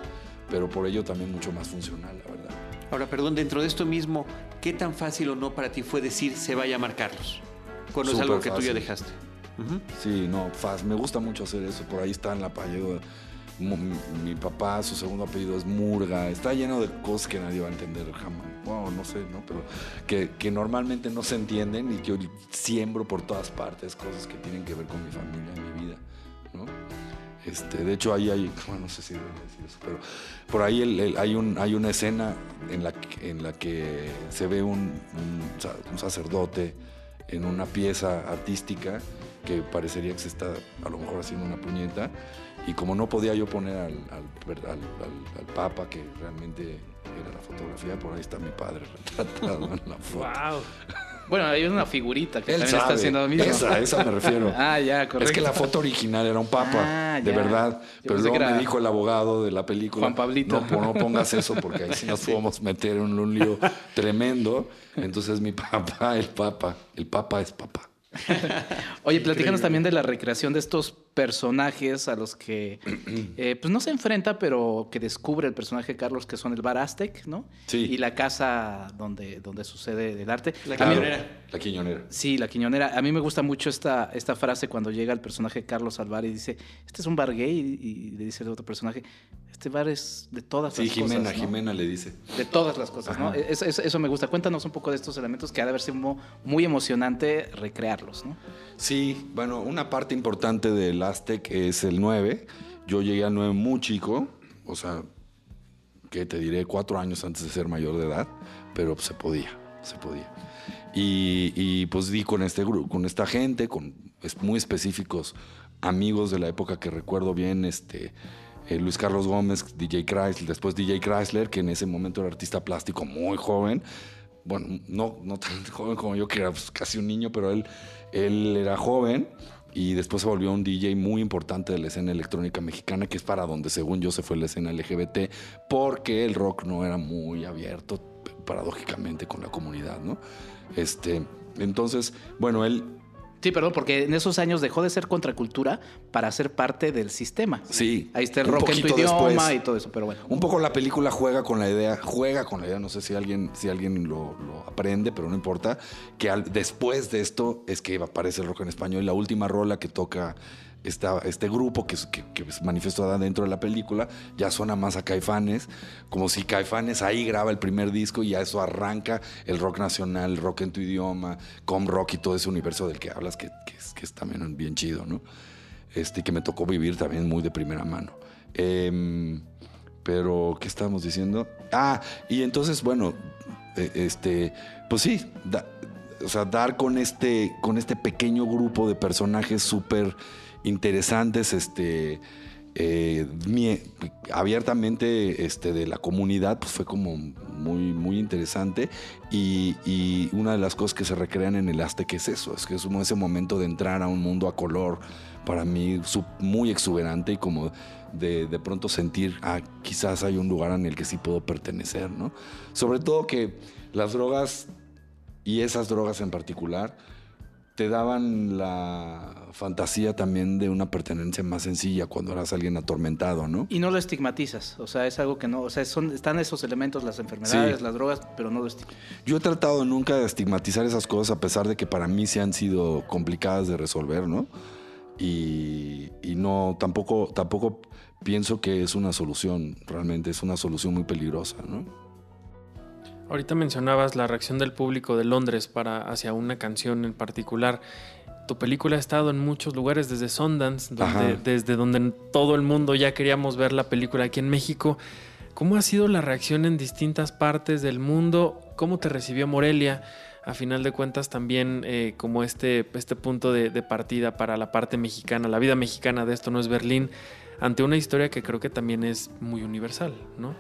pero por ello también mucho más funcional, la verdad. Ahora, perdón, dentro de esto mismo, ¿qué tan fácil o no para ti fue decir se va a llamar Carlos? Cuando es Súper algo que tú ya dejaste. Sí, no, faz, me gusta mucho hacer eso. Por ahí está en el apellido. Mi, mi papá, su segundo apellido es Murga. Está lleno de cosas que nadie va a entender jamás. Wow, no sé, ¿no? Pero que, que normalmente no se entienden y que yo siembro por todas partes cosas que tienen que ver con mi familia, mi vida, ¿no? Este, de hecho, ahí hay, [LAUGHS] bueno, no sé si debo decir eso, pero por ahí el- el- hay, un, hay una escena en la, que- en la que se ve un, un sacerdote en una pieza artística que parecería que se está a lo mejor haciendo una puñeta. Y como no podía yo poner al, al, Papa, que realmente era la fotografía, por ahí está mi padre [LAUGHS] retratado en la foto. ¡Wow! Bueno, hay una figurita que Él también está haciendo lo mismo. Esa, esa me refiero. [LAUGHS] Ah, ya, correcto. Es que la foto original era un papa, Ah, de ya. verdad. Yo Pero luego me dijo el abogado de la película. Juan Pablito. No, no pongas eso porque ahí sí nos [LAUGHS] podemos meter en un lío tremendo. Entonces mi [LAUGHS] papá, el papa, el papa es papá. [LAUGHS] Oye, platícanos también de la recreación de estos personajes a los que [CLEARS THROAT] eh, pues no se enfrenta, pero que descubre el personaje de Carlos, que son el bar Aztec, ¿no? Sí. Y la casa donde, donde sucede el arte. La También- Quiñonera. La quiñonera. Sí, la quiñonera. A mí me gusta mucho esta, esta frase cuando llega el personaje Carlos al bar y dice, este es un bar gay, y, y le dice el otro personaje, este bar es de todas Sí, las Jimena, cosas. ¿no? Jimena le dice. De todas las cosas, ¿no? Ajá. Eso, eso- eso me gusta. Cuéntanos un poco de estos elementos que ha de haber sido mu- muy emocionante recrearlos, ¿no? Sí, bueno, una parte importante del Aztec es el 9. Yo llegué al 9 muy chico, o sea, que te diré cuatro años antes de ser mayor de edad, pero se podía, se podía. Y, y, pues di con este grupo, con esta gente, con muy específicos amigos de la época que recuerdo bien, este eh, Luis Carlos Gómez, DJ Chrysler, después DJ Chrysler, que en ese momento era artista plástico muy joven, bueno, no, no tan [LAUGHS] joven como yo, que era pues, casi un niño, pero él, él era joven y después se volvió un DJ muy importante de la escena electrónica mexicana, que es para donde, según yo, se fue la escena LGBT, porque el rock no era muy abierto, paradójicamente, con la comunidad, ¿no? Este, entonces, bueno, él Sí, perdón, porque en esos años dejó de ser contracultura para ser parte del sistema. Sí, Ahí está el rock en tu idioma después. y todo eso, pero bueno. Un poco la película juega con la idea, juega con la idea, no sé si alguien, si alguien lo, lo aprende, pero no importa, que al- después de esto es que aparece el rock en español y la última rola que toca esta- este grupo que, que, que se manifestó dentro de la película, ya suena más a Caifanes, como si Caifanes ahí graba el primer disco y ya eso arranca el rock nacional, rock en tu idioma, com rock y todo ese universo del que hablas, que, es, también bien chido, ¿no? Este, que me tocó vivir también muy de primera mano. Em, pero, ¿qué estábamos diciendo? Ah, y entonces, bueno, eh, este, pues sí, o sea, dar con este, con este pequeño grupo de personajes súper interesantes, este, eh, abiertamente este, de la comunidad, pues fue como muy, muy interesante. Y, y una de las cosas que se recrean en el Azteca es eso, es que es ese momento de entrar a un mundo a color, para mí muy exuberante y como de, de pronto sentir, ah, quizás hay un lugar en el que sí puedo pertenecer, ¿no? Sobre todo que las drogas, y esas drogas en particular, te daban la fantasía también de una pertenencia más sencilla cuando eras alguien atormentado, ¿no? Y no lo estigmatizas, o sea, es algo que no, o sea, son, están esos elementos, las enfermedades, Sí. las drogas, pero no lo estigmatizas. Yo he tratado nunca de estigmatizar esas cosas a pesar de que para mí se han sido complicadas de resolver, ¿no? Y, y no, tampoco, tampoco pienso que es una solución, realmente es una solución muy peligrosa, ¿no? Ahorita mencionabas la reacción del público de Londres para hacia una canción en particular. Tu película ha estado en muchos lugares, desde Sundance, donde- desde donde todo el mundo ya queríamos ver la película aquí en México. ¿Cómo ha sido la reacción en distintas partes del mundo? ¿Cómo te recibió Morelia? A final de cuentas también eh, como este, este punto de, de partida para la parte mexicana, la vida mexicana de esto no es Berlín, ante una historia que creo que también es muy universal, ¿no?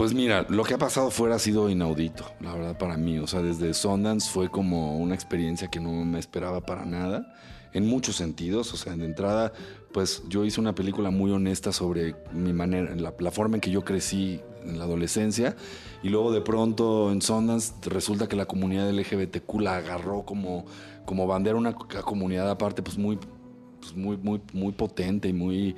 Pues mira, lo que ha pasado fuera ha sido inaudito, la verdad, para mí. O sea, desde Sundance fue como una experiencia que no me esperaba para nada, en muchos sentidos. O sea, de entrada, pues yo hice una película muy honesta sobre mi manera, la, la forma en que yo crecí en la adolescencia. Y luego de pronto en Sundance resulta que la comunidad LGBTQ la agarró como, como bandera, una co- comunidad aparte, pues muy, pues muy, muy, muy potente y muy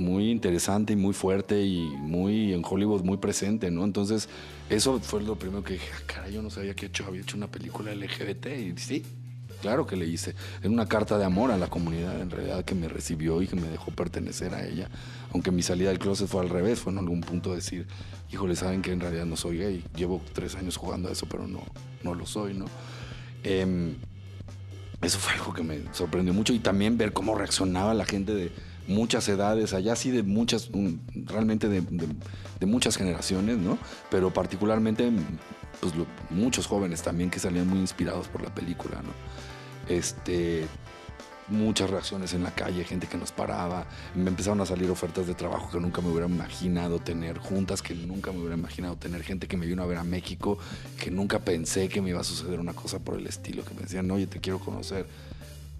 muy interesante y muy fuerte y muy en Hollywood muy presente, ¿no? Entonces, eso fue lo primero que dije, ah, caray, yo no sabía que hecho, había hecho una película LGBT y sí, claro que le hice. Era una carta de amor a la comunidad en realidad que me recibió y que me dejó pertenecer a ella. Aunque mi salida del closet fue al revés, fue en algún punto decir, híjole, saben que en realidad no soy gay. Llevo tres años jugando a eso, pero no, no lo soy, ¿no? Em, eso fue algo que me sorprendió mucho y también ver cómo reaccionaba la gente de muchas edades, allá sí de muchas, realmente de, muchas generaciones, ¿no? Pero particularmente, pues muchos jóvenes también que salían muy inspirados por la película, ¿no? Este, muchas reacciones en la calle, gente que nos paraba, me empezaron a salir ofertas de trabajo que nunca me hubiera imaginado tener, juntas que nunca me hubiera imaginado tener, gente que me vino a ver a México, que nunca pensé que me iba a suceder una cosa por el estilo, que me decían, oye, te quiero conocer,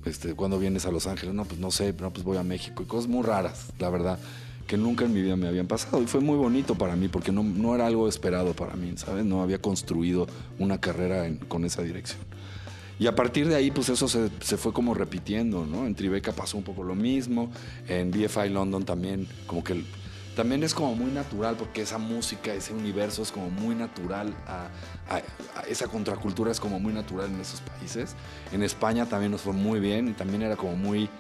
este, ¿cuándo vienes a Los Ángeles? No, pues no sé, no, pues voy a México, y cosas muy raras, la verdad, que nunca en mi vida me habían pasado, y fue muy bonito para mí, porque no, no era algo esperado para mí, ¿sabes? No había construido una carrera en- con esa dirección. Y a partir de ahí, pues eso se, se fue como repitiendo, ¿no? En Tribeca pasó un poco lo mismo, en BFI London también, como que también es como muy natural, porque esa música, ese universo es como muy natural, a, a- a- esa contracultura es como muy natural en esos países. En España también nos fue muy bien y también era como muy...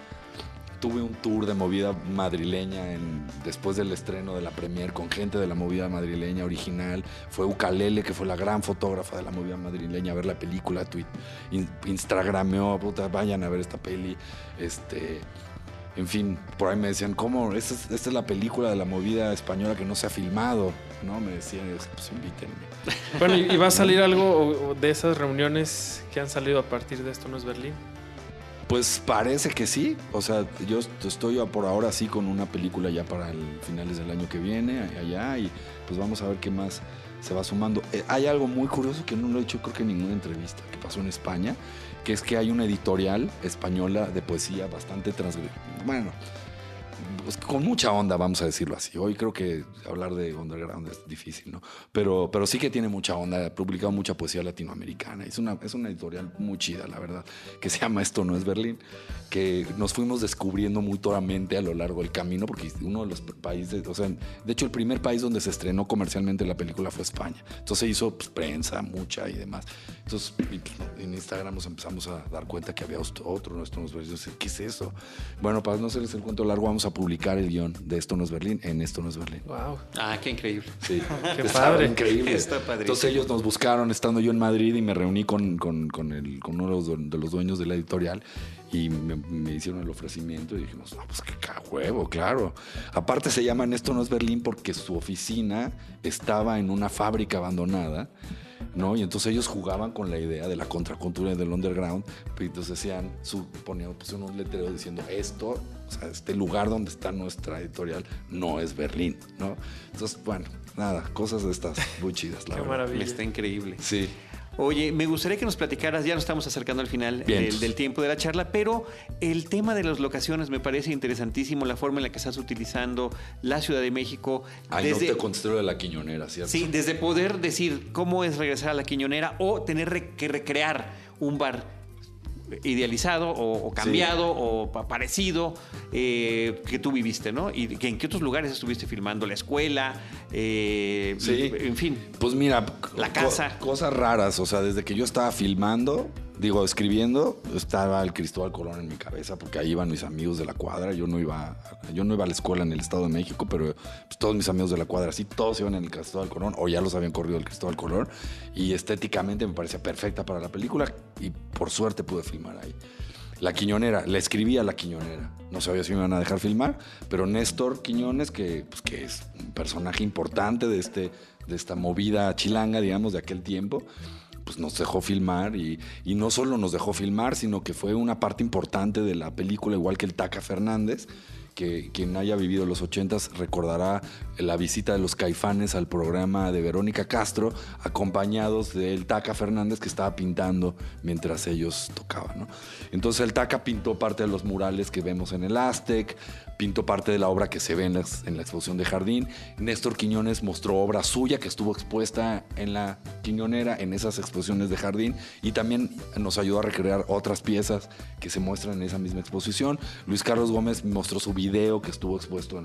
Tuve un tour de movida madrileña en- después del estreno de la premier con gente de la movida madrileña original. Fue Ucalele, que fue la gran fotógrafa de la movida madrileña, a ver la película, tweet, in- instagrameó, puta, vayan a ver esta peli. Este, en fin, por ahí me decían, ¿cómo? Esta es, esta es la película de la movida española que no se ha filmado, ¿no? Me decían, pues invítenme. [LAUGHS] Bueno, ¿y va a salir algo de esas reuniones que han salido a partir de esto no es Berlín? Pues parece que sí. O sea, yo est- estoy por ahora sí con una película ya para el finales del año que viene, allá, y pues vamos a ver qué más se va sumando. Eh, hay algo muy curioso que no lo he hecho creo que en ninguna entrevista que pasó en España, que es que hay una editorial española de poesía bastante transgresora. Bueno, pues, con mucha onda, vamos a decirlo así. Hoy creo que hablar de underground es difícil, ¿no? Pero, pero sí que tiene mucha onda. Ha publicado mucha poesía latinoamericana. Es una, es una editorial muy chida, la verdad, que se llama Esto no es Berlín, que nos fuimos descubriendo mutuamente a lo largo del camino, porque uno de los países, o sea, de hecho el primer país donde se estrenó comercialmente la película fue España. Entonces hizo pues, prensa, mucha y demás. Entonces pues, en Instagram nos empezamos a dar cuenta que había otro, es Berlín. ¿Qué es eso? Bueno, para no hacerles el cuento largo, vamos a publicar el guion de Esto no es Berlín en Esto no es Berlín. Wow. Ah, qué increíble. Sí, [LAUGHS] Qué Estaba padre. increíble. Está padrísimo. Entonces ellos nos buscaron estando yo en Madrid y me reuní con, con, con el, con uno de los, dueños de la editorial y me, me hicieron el ofrecimiento y dijimos, no, pues qué huevo, claro. Aparte se llaman Esto no es Berlín porque su oficina estaba en una fábrica abandonada. ¿no? Y entonces ellos jugaban con la idea de la contracultura del underground, y entonces decían, su, ponían, pusieron un letrero diciendo esto, o sea, este lugar donde está nuestra editorial no es Berlín, ¿no? Entonces, bueno, nada, cosas de estas muy chidas, la Qué verdad. maravilla. Está increíble. Sí. Oye, me gustaría que nos platicaras, ya nos estamos acercando al final del, del tiempo de la charla, pero el tema de las locaciones me parece interesantísimo, la forma en la que estás utilizando la Ciudad de México. Ay, no te contesté lo de la quiñonera, ¿cierto? Sí, desde poder decir cómo es regresar a la Quiñonera o tener re- que recrear un bar idealizado o, o cambiado o pa- parecido eh, que tú viviste, ¿no? Y que en qué otros lugares estuviste filmando, la escuela, eh, Sí. en fin. Pues mira, La co- casa. cosas raras, o sea, desde que yo estaba filmando, digo, escribiendo, estaba el Cristóbal Colón en mi cabeza, porque ahí iban mis amigos de la cuadra. Yo no iba, yo no iba a la escuela en el Estado de México, pero pues, todos mis amigos de la cuadra, sí, todos iban en el Cristóbal Colón, o ya los habían corrido el Cristóbal Colón, y estéticamente me parecía perfecta para la película, y por suerte pude filmar ahí. La Quiñonera, le escribí a La Quiñonera. No sabía si me iban a dejar filmar, pero Néstor Quiñones, que, pues, que es un personaje importante de, este, de esta movida chilanga, digamos, de aquel tiempo, pues nos dejó filmar y, y no solo nos dejó filmar, sino que fue una parte importante de la película, igual que el Taca Fernández, que quien haya vivido los ochentas recordará la visita de los caifanes al programa de Verónica Castro, acompañados del Taca Fernández que estaba pintando mientras ellos tocaban. ¿no? Entonces el Taca pintó parte de los murales que vemos en el Aztec, pintó parte de la obra que se ve en la, exposición de Jardín. Néstor Quiñones mostró obra suya que estuvo expuesta en la Quiñonera, en esas exposiciones de Jardín, y también nos ayudó a recrear otras piezas que se muestran en esa misma exposición. Luis Carlos Gómez mostró su video que estuvo expuesto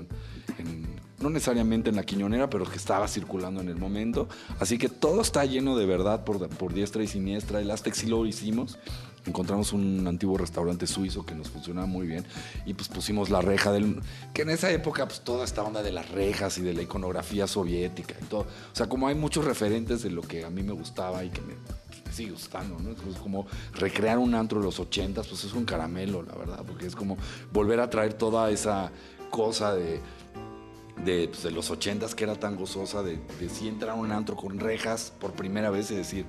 no necesariamente en la Quiñonera, pero que estaba circulando en el momento. Así que todo está lleno de verdad por, por diestra y siniestra. El Aztec sí lo hicimos. Encontramos un antiguo restaurante suizo que nos funcionaba muy bien y pues pusimos la reja del... Que en esa época pues toda esta onda de las rejas y de la iconografía soviética y todo. O sea, como hay muchos referentes de lo que a mí me gustaba y que me, pues, me sigue gustando, ¿no? Entonces como recrear un antro de los ochentas pues es un caramelo, la verdad, porque es como volver a traer toda esa cosa de de, pues, de los ochentas que era tan gozosa de, de sí entrar a un antro con rejas por primera vez y decir,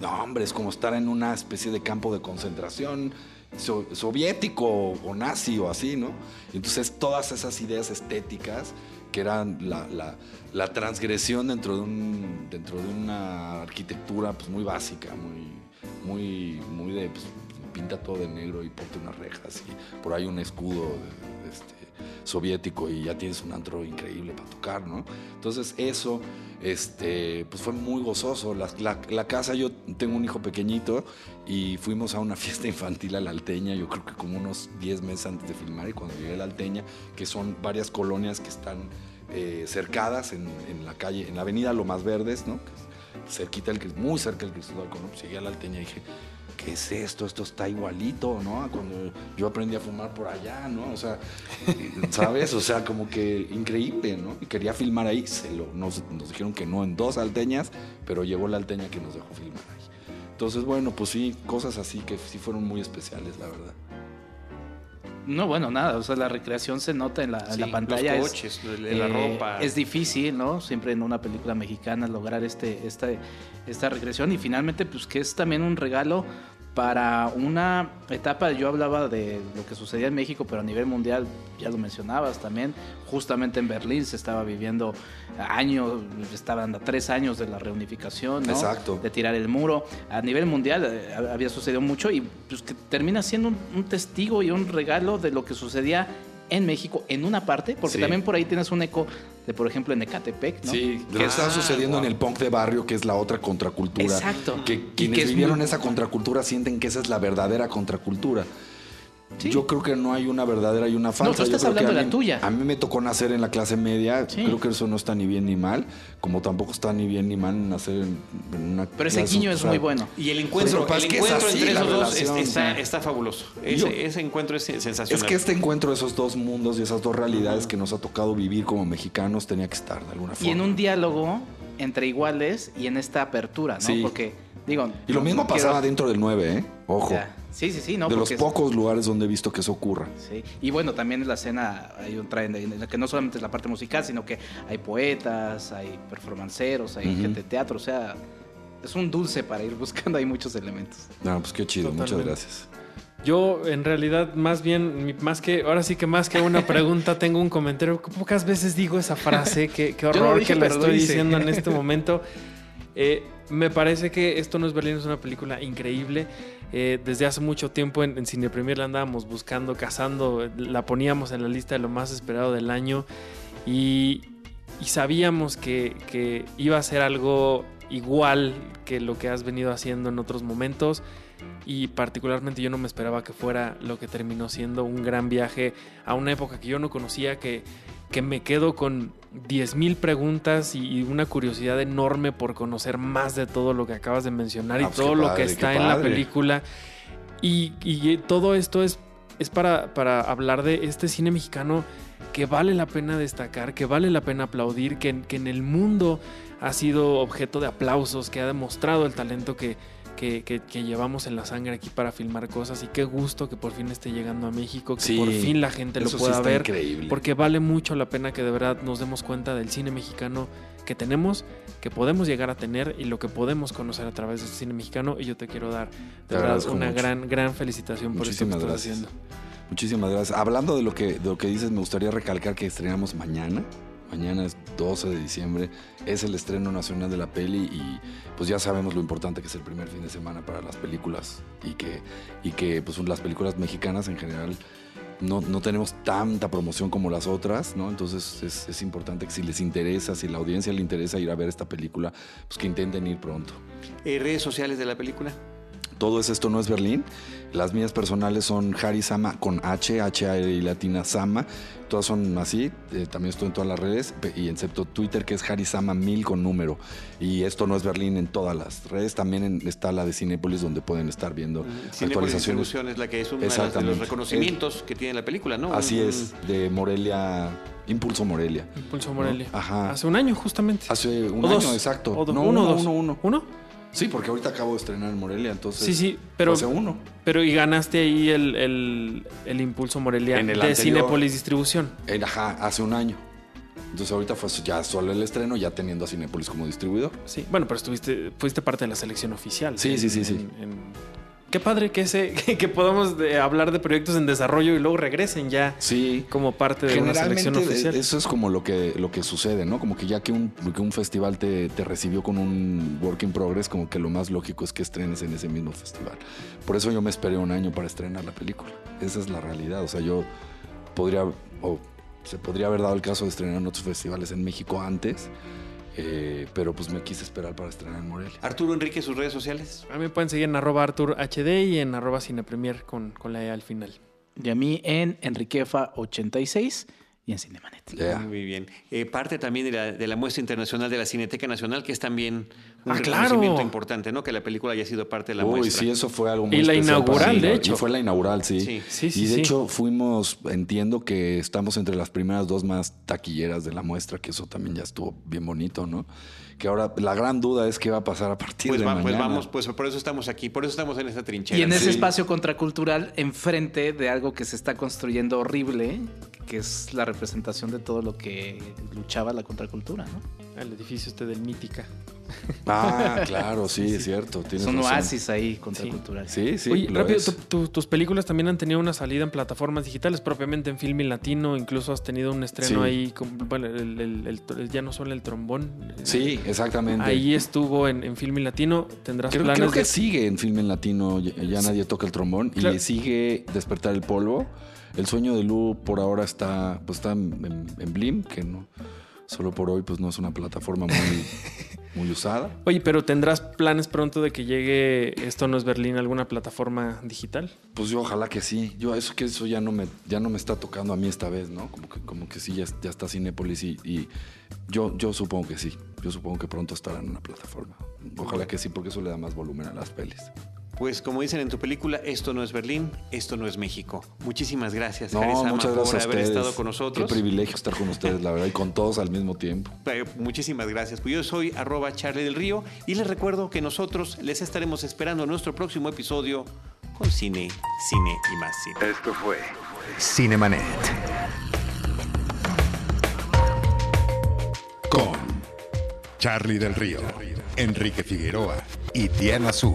no hombre, es como estar en una especie de campo de concentración so- soviético o nazi o así, ¿no? Entonces todas esas ideas estéticas que eran la, transgresión dentro de, dentro de una arquitectura pues, muy básica, muy, muy, muy de pues, pinta todo de negro y ponte unas rejas y por ahí un escudo este, soviético y ya tienes un antro increíble para tocar, ¿no? Entonces eso este, pues fue muy gozoso. La, casa, yo tengo un hijo pequeñito y fuimos a una [LAUGHS] fiesta infantil a la Alteña, yo creo que como unos 10 meses antes de filmar y cuando llegué a la Alteña, que son varias colonias que están eh, cercadas en, la calle, en la avenida Lomas Verdes, ¿no? Cerquita, Cris- muy cerca del Cristóbal Colón. Pues llegué a la Alteña y dije, ¿qué es esto? Esto está igualito, ¿no? A Cuando yo aprendí a fumar por allá, ¿no? O sea, [LAUGHS] ¿sabes? O sea, como que increíble, ¿no? Y quería filmar ahí. Se lo, nos, nos dijeron que no en dos alteñas, pero llegó la alteña que nos dejó filmar ahí. Entonces, bueno, pues sí, cosas así que sí fueron muy especiales, la verdad. No, bueno, nada, o sea, la recreación se nota en la, en Sí, la pantalla. los es- coches, la eh, ropa. Es difícil, ¿no? Siempre en una película mexicana lograr este, esta, esta recreación y finalmente, pues que es también un regalo para una etapa, yo hablaba de lo que sucedía en México, pero a nivel mundial, ya lo mencionabas también, justamente en Berlín se estaba viviendo años, estaban a tres años de la reunificación, ¿no? Exacto. de tirar el muro. A nivel mundial eh, había sucedido mucho y pues, que termina siendo un, un testigo y un regalo de lo que sucedía en México en una parte, porque Sí. también por ahí tienes un eco de, por ejemplo, en Ecatepec, ¿no? Sí, lo que está sucediendo en el punk de barrio, que es la otra contracultura. Exacto. Que quienes que es vivieron muy- esa contracultura sienten que esa es la verdadera contracultura. Sí. Yo creo que no hay una verdadera y una falsa. tú Yo estás hablando de la tuya. A mí me tocó nacer en la clase media. Sí. Creo que eso no está ni bien ni mal. Como tampoco está ni bien ni mal nacer en, en una Pero ese guiño es muy bueno. Y el encuentro, el es que es encuentro así entre esos dos es- está, está fabuloso. Ese, Yo- ese encuentro es sensacional. Es que este encuentro de esos dos mundos y esas dos realidades que nos ha tocado vivir como mexicanos tenía que estar de alguna forma. Y en un diálogo entre iguales y en esta apertura, ¿no? Sí. Porque, digo... Y lo no- mismo quiero- pasaba dentro del 9, ¿eh? Ojo. Ya. Sí, sí, sí, ¿no? de los es- pocos lugares donde he visto que eso ocurra. Sí. Y bueno, también en la escena hay un traen en la que no solamente es la parte musical, sino que hay poetas, hay performanceros, hay gente de teatro, o sea, es un dulce para ir buscando, hay muchos elementos. No, pues qué chido, muchas gracias. Yo, en realidad, más bien, más que, ahora sí que más que una pregunta, [LAUGHS] tengo un comentario. Pocas veces digo esa frase, qué, horror dije, que la estoy diciendo en [LAUGHS] este momento. Eh, me parece que Esto no es Berlín, es una película increíble. Eh, desde hace mucho tiempo en, Cine Premier la andábamos buscando, cazando, la poníamos en la lista de lo más esperado del año y, y sabíamos que, que iba a ser algo igual que lo que has venido haciendo en otros momentos y particularmente yo no me esperaba que fuera lo que terminó siendo un gran viaje a una época que yo no conocía, que, que me quedo con 10.000 preguntas y, una curiosidad enorme por conocer más de todo lo que acabas de mencionar Ah, y pues todo lo que está en la película. Y, y todo esto es, es para, para hablar de este cine mexicano que vale la pena destacar, que vale la pena aplaudir, que, que en el mundo ha sido objeto de aplausos, que ha demostrado el talento que, que, que- que llevamos en la sangre aquí para filmar cosas y qué gusto que por fin esté llegando a México, que Sí, por fin la gente lo sí pueda ver, increíble. porque vale mucho la pena que de verdad nos demos cuenta del cine mexicano que tenemos, que podemos llegar a tener y lo que podemos conocer a través del cine mexicano y yo te quiero dar Te verdad una mucho. gran gran felicitación por esto que Muchísimas estás haciendo. Muchísimas gracias. Hablando de lo que de lo que dices, me gustaría recalcar que estrenamos mañana. Mañana es 12 de diciembre, es el estreno nacional de la peli y pues ya sabemos lo importante que es el primer fin de semana para las películas y que, y que pues las películas mexicanas en general no, no tenemos tanta promoción como las otras, ¿no? Entonces es, es importante que si les interesa, si la audiencia le interesa ir a ver esta película, pues que intenten ir pronto. Eh, redes sociales de la película. Todo es esto no es Berlín. Las mías personales son Harry Sama con H, H A R y latina Sama. Todas son así. eh, también estoy en todas las redes y excepto Twitter que es Harry Sama 1000 con número. Y esto no es Berlín en todas las redes. También en- está la de Cinépolis donde pueden estar viendo Cinepolis actualizaciones. Distribución es la que es uno de los- de los Exactamente. reconocimientos que tiene la película, ¿no? Así Un- es, de Morelia, Impulso Morelia. Impulso Morelia. Ajá. Hace un año justamente. Hace un O año, dos. exacto. O do- no, uno, uno, dos. uno, uno. ¿Uno? Sí, porque ahorita acabo de estrenar en Morelia, entonces. Sí, sí, pero, Hace uno. pero y ganaste ahí el, el, el Impulso Morelia En el de anterior. Cinepolis Distribución. En- ajá, hace un año. Entonces ahorita fue ya solo el estreno, ya teniendo a Cinépolis como distribuidor. Sí, bueno, pero estuviste, fuiste parte de la selección oficial. Sí, En- sí, sí, sí. en- en- Qué padre que ese, que, [LAUGHS] que podamos de hablar de proyectos en desarrollo y luego regresen ya Sí. como parte de una selección oficial. eso es como lo que, lo que sucede, ¿no? Como que ya que un, que un festival te, te recibió con un work in progress, como que lo más lógico es que estrenes en ese mismo festival. Por eso yo me esperé un año para estrenar la película. Esa es la realidad. O sea, yo podría, o se podría haber dado el caso de estrenar en otros festivales en México antes, eh, pero pues me quise esperar para estrenar en Morelia. Arturo Enrique, sus redes sociales. A mí me pueden seguir en arroba Artur HD y en arroba Cinepremier con, con la E al final. Y a mí en Enriquefa86 y en Cinemanet. Ya. Muy bien. Eh, parte también de la, de la muestra internacional de la Cineteca Nacional, que es también un Ah, claro. reconocimiento importante, ¿no? Que la película haya sido parte de la Uy, muestra. sí, eso fue algo muy Y la inaugural, de hecho. Y fue la inaugural, sí. Sí. Sí, sí, y de sí. hecho fuimos, entiendo que estamos entre las primeras dos más taquilleras de la muestra, que eso también ya estuvo bien bonito, ¿no? Que ahora la gran duda es qué va a pasar a partir Pues, de va- pues mañana. vamos, pues por eso estamos aquí, por eso estamos en esta trinchera. Y en ese Sí. espacio contracultural, enfrente de algo que se está construyendo horrible, que es la representación de todo lo que luchaba la contracultura, ¿no? El edificio este del Mítica. Ah, [LAUGHS] claro, sí, es cierto. Tienes Son razón. oasis ahí contraculturales. Sí, sí. Oye, lo rápido, es. tu- tu- tus películas también han tenido una salida en plataformas digitales, propiamente en Filmin Latino, incluso has tenido un estreno Sí. ahí, con, bueno, el, el- el- el- ya no solo el trombón. Sí, exactamente. Ahí estuvo en, en Filmin Latino, tendrás Creo, planes creo que de- sigue en film en latino, ya, ya nadie toca el trombón Claro. y sigue Despertar el Polvo. el sueño de Lu por ahora está, pues está en, en- en Blim, que no, solo por hoy pues no es una plataforma muy, [LAUGHS] muy usada. Oye, pero ¿tendrás planes pronto de que llegue Esto no es Berlín a alguna plataforma digital? Pues yo ojalá que sí. Yo eso que eso ya no me, ya no me está tocando a mí esta vez, ¿no? Como que, como que sí, ya, ya está Cinépolis y, y yo, yo supongo que sí. Yo supongo que pronto estará en una plataforma. Ojalá que sí, porque eso le da más volumen a las pelis. Pues como dicen en tu película, esto no es Berlín, esto no es México. Muchísimas gracias, No, Harisama, muchas gracias por a haber ustedes. estado con nosotros. Qué privilegio estar con ustedes, la verdad, y con todos al mismo tiempo. [LAUGHS] Muchísimas gracias. Pues yo soy arroba Charlie del Río y les recuerdo que nosotros les estaremos esperando en nuestro próximo episodio con cine, cine y más cine. Esto fue Cinemanet. Con Charlie del Río, Enrique Figueroa y Diana Su.